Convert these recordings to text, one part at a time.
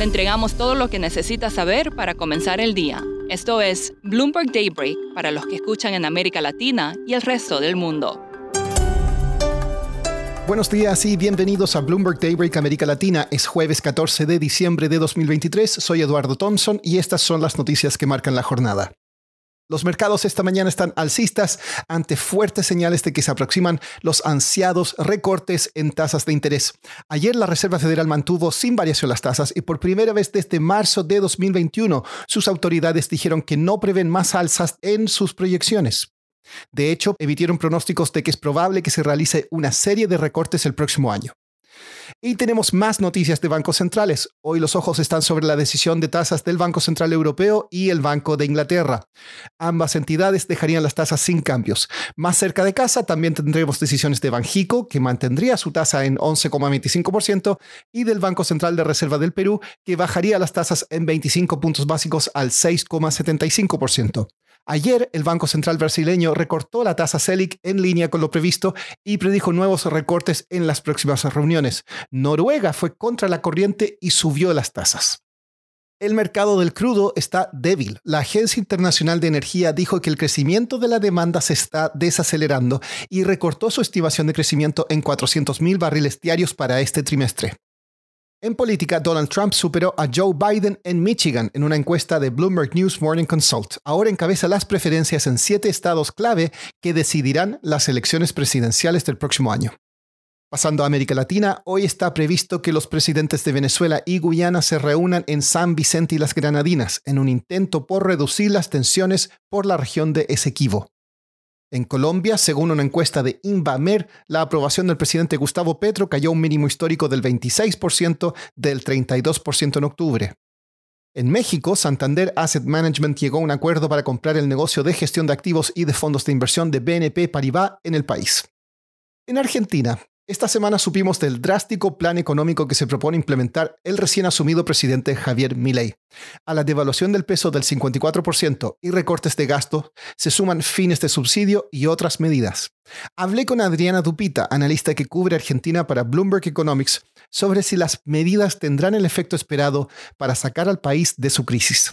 Le entregamos todo lo que necesita saber para comenzar el día. Esto es Bloomberg Daybreak para los que escuchan en América Latina y el resto del mundo. Buenos días y bienvenidos a Bloomberg Daybreak América Latina. Es jueves 14 de diciembre de 2023. Soy Eduardo Thompson y estas son las noticias que marcan la jornada. Los mercados esta mañana están alcistas ante fuertes señales de que se aproximan los ansiados recortes en tasas de interés. Ayer la Reserva Federal mantuvo sin variación las tasas y por primera vez desde marzo de 2021 sus autoridades dijeron que no prevén más alzas en sus proyecciones. De hecho, emitieron pronósticos de que es probable que se realice una serie de recortes el próximo año. Y tenemos más noticias de bancos centrales. Hoy los ojos están sobre la decisión de tasas del Banco Central Europeo y el Banco de Inglaterra. Ambas entidades dejarían las tasas sin cambios. Más cerca de casa también tendremos decisiones de Banjico, que mantendría su tasa en 11,25%, y del Banco Central de Reserva del Perú, que bajaría las tasas en 25 puntos básicos al 6,75%. Ayer, el Banco Central brasileño recortó la tasa Selic en línea con lo previsto y predijo nuevos recortes en las próximas reuniones. Noruega fue contra la corriente y subió las tasas. El mercado del crudo está débil. La Agencia Internacional de Energía dijo que el crecimiento de la demanda se está desacelerando y recortó su estimación de crecimiento en 400.000 barriles diarios para este trimestre. En política, Donald Trump superó a Joe Biden en Michigan en una encuesta de Bloomberg News Morning Consult. Ahora encabeza las preferencias en siete estados clave que decidirán las elecciones presidenciales del próximo año. Pasando a América Latina, hoy está previsto que los presidentes de Venezuela y Guyana se reúnan en San Vicente y las Granadinas en un intento por reducir las tensiones por la región de Esequibo. En Colombia, según una encuesta de Invamer, la aprobación del presidente Gustavo Petro cayó a un mínimo histórico del 26% del 32% en octubre. En México, Santander Asset Management llegó a un acuerdo para comprar el negocio de gestión de activos y de fondos de inversión de BNP Paribas en el país. En Argentina, esta semana supimos del drástico plan económico que se propone implementar el recién asumido presidente Javier Milei. A la devaluación del peso del 54% y recortes de gasto se suman fines de subsidio y otras medidas. Hablé con Adriana Dupita, analista que cubre Argentina para Bloomberg Economics, sobre si las medidas tendrán el efecto esperado para sacar al país de su crisis.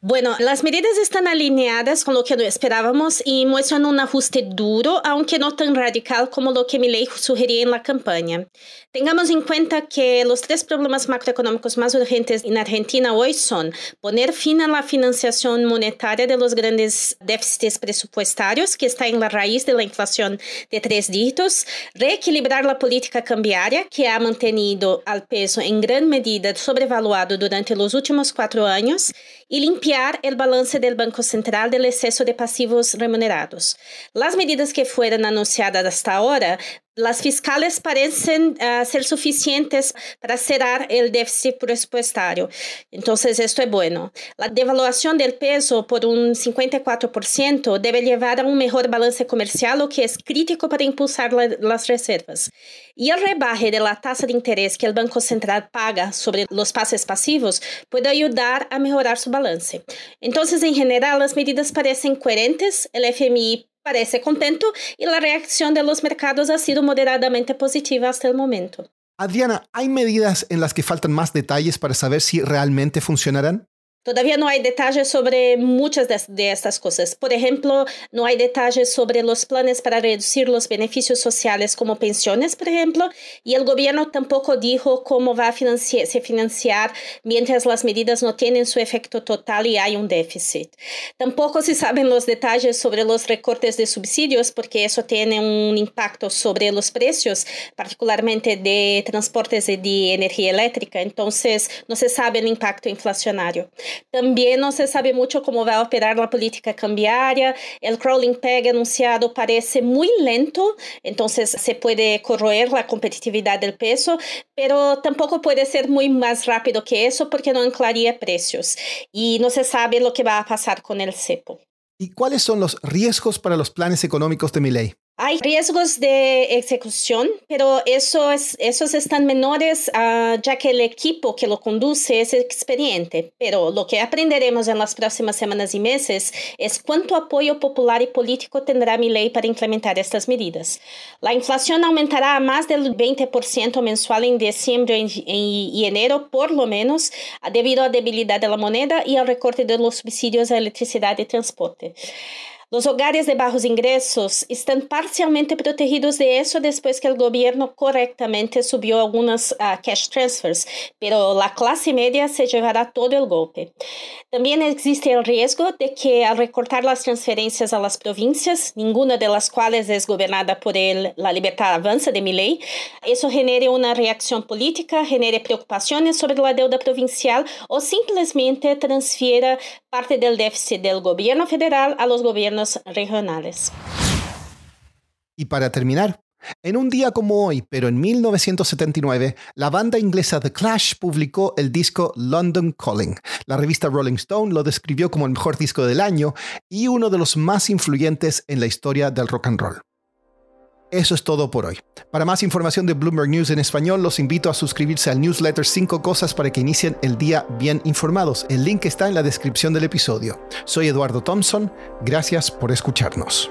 Bueno, las medidas están alineadas con lo que esperábamos y muestran un ajuste duro, aunque no tan radical como lo que Milei sugería en la campaña. Tengamos en cuenta que los tres problemas macroeconómicos más urgentes en Argentina hoy son poner fin a la financiación monetaria de los grandes déficits presupuestarios, que está en la raíz de la inflación de tres dígitos, reequilibrar la política cambiaria, que ha mantenido al peso en gran medida sobrevaluado durante los últimos cuatro años, y limpiar el balance del Banco Central del exceso de pasivos remunerados. Las medidas que fueron anunciadas hasta ahora las fiscales parecen uh, ser suficientes para cerrar el déficit presupuestario. Entonces, esto es bueno. La devaluación del peso por un 54% debe llevar a un mejor balance comercial, lo que es crítico para impulsar la, las reservas. Y el rebaje de la tasa de interés que el Banco Central paga sobre los pases pasivos puede ayudar a mejorar su balance. Entonces, en general, las medidas parecen coherentes. El FMI parece contento y la reacción de los mercados ha sido moderadamente positiva hasta el momento. Adriana, ¿hay medidas en las que faltan más detalles para saber si realmente funcionarán? Todavía no hay detalles sobre muchas de, estas cosas. Por ejemplo, no hay detalles sobre los planes para reducir los beneficios sociales como pensiones, por ejemplo, y el gobierno tampoco dijo cómo va a se financiar mientras las medidas no tienen su efecto total y hay un déficit. Tampoco se saben los detalles sobre los recortes de subsidios porque eso tiene un impacto sobre los precios, particularmente de transportes y de energía eléctrica. Entonces, no se sabe el impacto inflacionario. También no se sabe mucho cómo va a operar la política cambiaria. El crawling peg anunciado parece muy lento, entonces se puede corroer la competitividad del peso, pero tampoco puede ser muy más rápido que eso porque no anclaría precios y no se sabe lo que va a pasar con el cepo. ¿Y cuáles son los riesgos para los planes económicos de Milei? Hay riesgos de ejecución, pero esos, esos están menores uh, ya que el equipo que lo conduce es experiente. Pero lo que aprenderemos en las próximas semanas y meses es cuánto apoyo popular y político tendrá mi ley para implementar estas medidas. La inflación aumentará a más del 20% mensual en diciembre y enero, por lo menos, debido a debilidad de la moneda y al recorte de los subsidios a electricidad y transporte. Los hogares de bajos ingresos están parcialmente protegidos de eso después que el gobierno correctamente subió algunas uh, cash transfers, pero la clase media se llevará todo el golpe. También existe el riesgo de que al recortar las transferencias a las provincias, ninguna de las cuales es gobernada por el, la libertad avanza de mi ley, eso genere una reacción política, genere preocupaciones sobre la deuda provincial o simplemente transfiera parte del déficit del gobierno federal a los regionales. Y para terminar, en un día como hoy, pero en 1979, la banda inglesa The Clash publicó el disco London Calling. La revista Rolling Stone lo describió como el mejor disco del año y uno de los más influyentes en la historia del rock and roll. Eso es todo por hoy. Para más información de Bloomberg News en español, los invito a suscribirse al newsletter 5 cosas para que inicien el día bien informados. El link está en la descripción del episodio. Soy Eduardo Thompson. Gracias por escucharnos.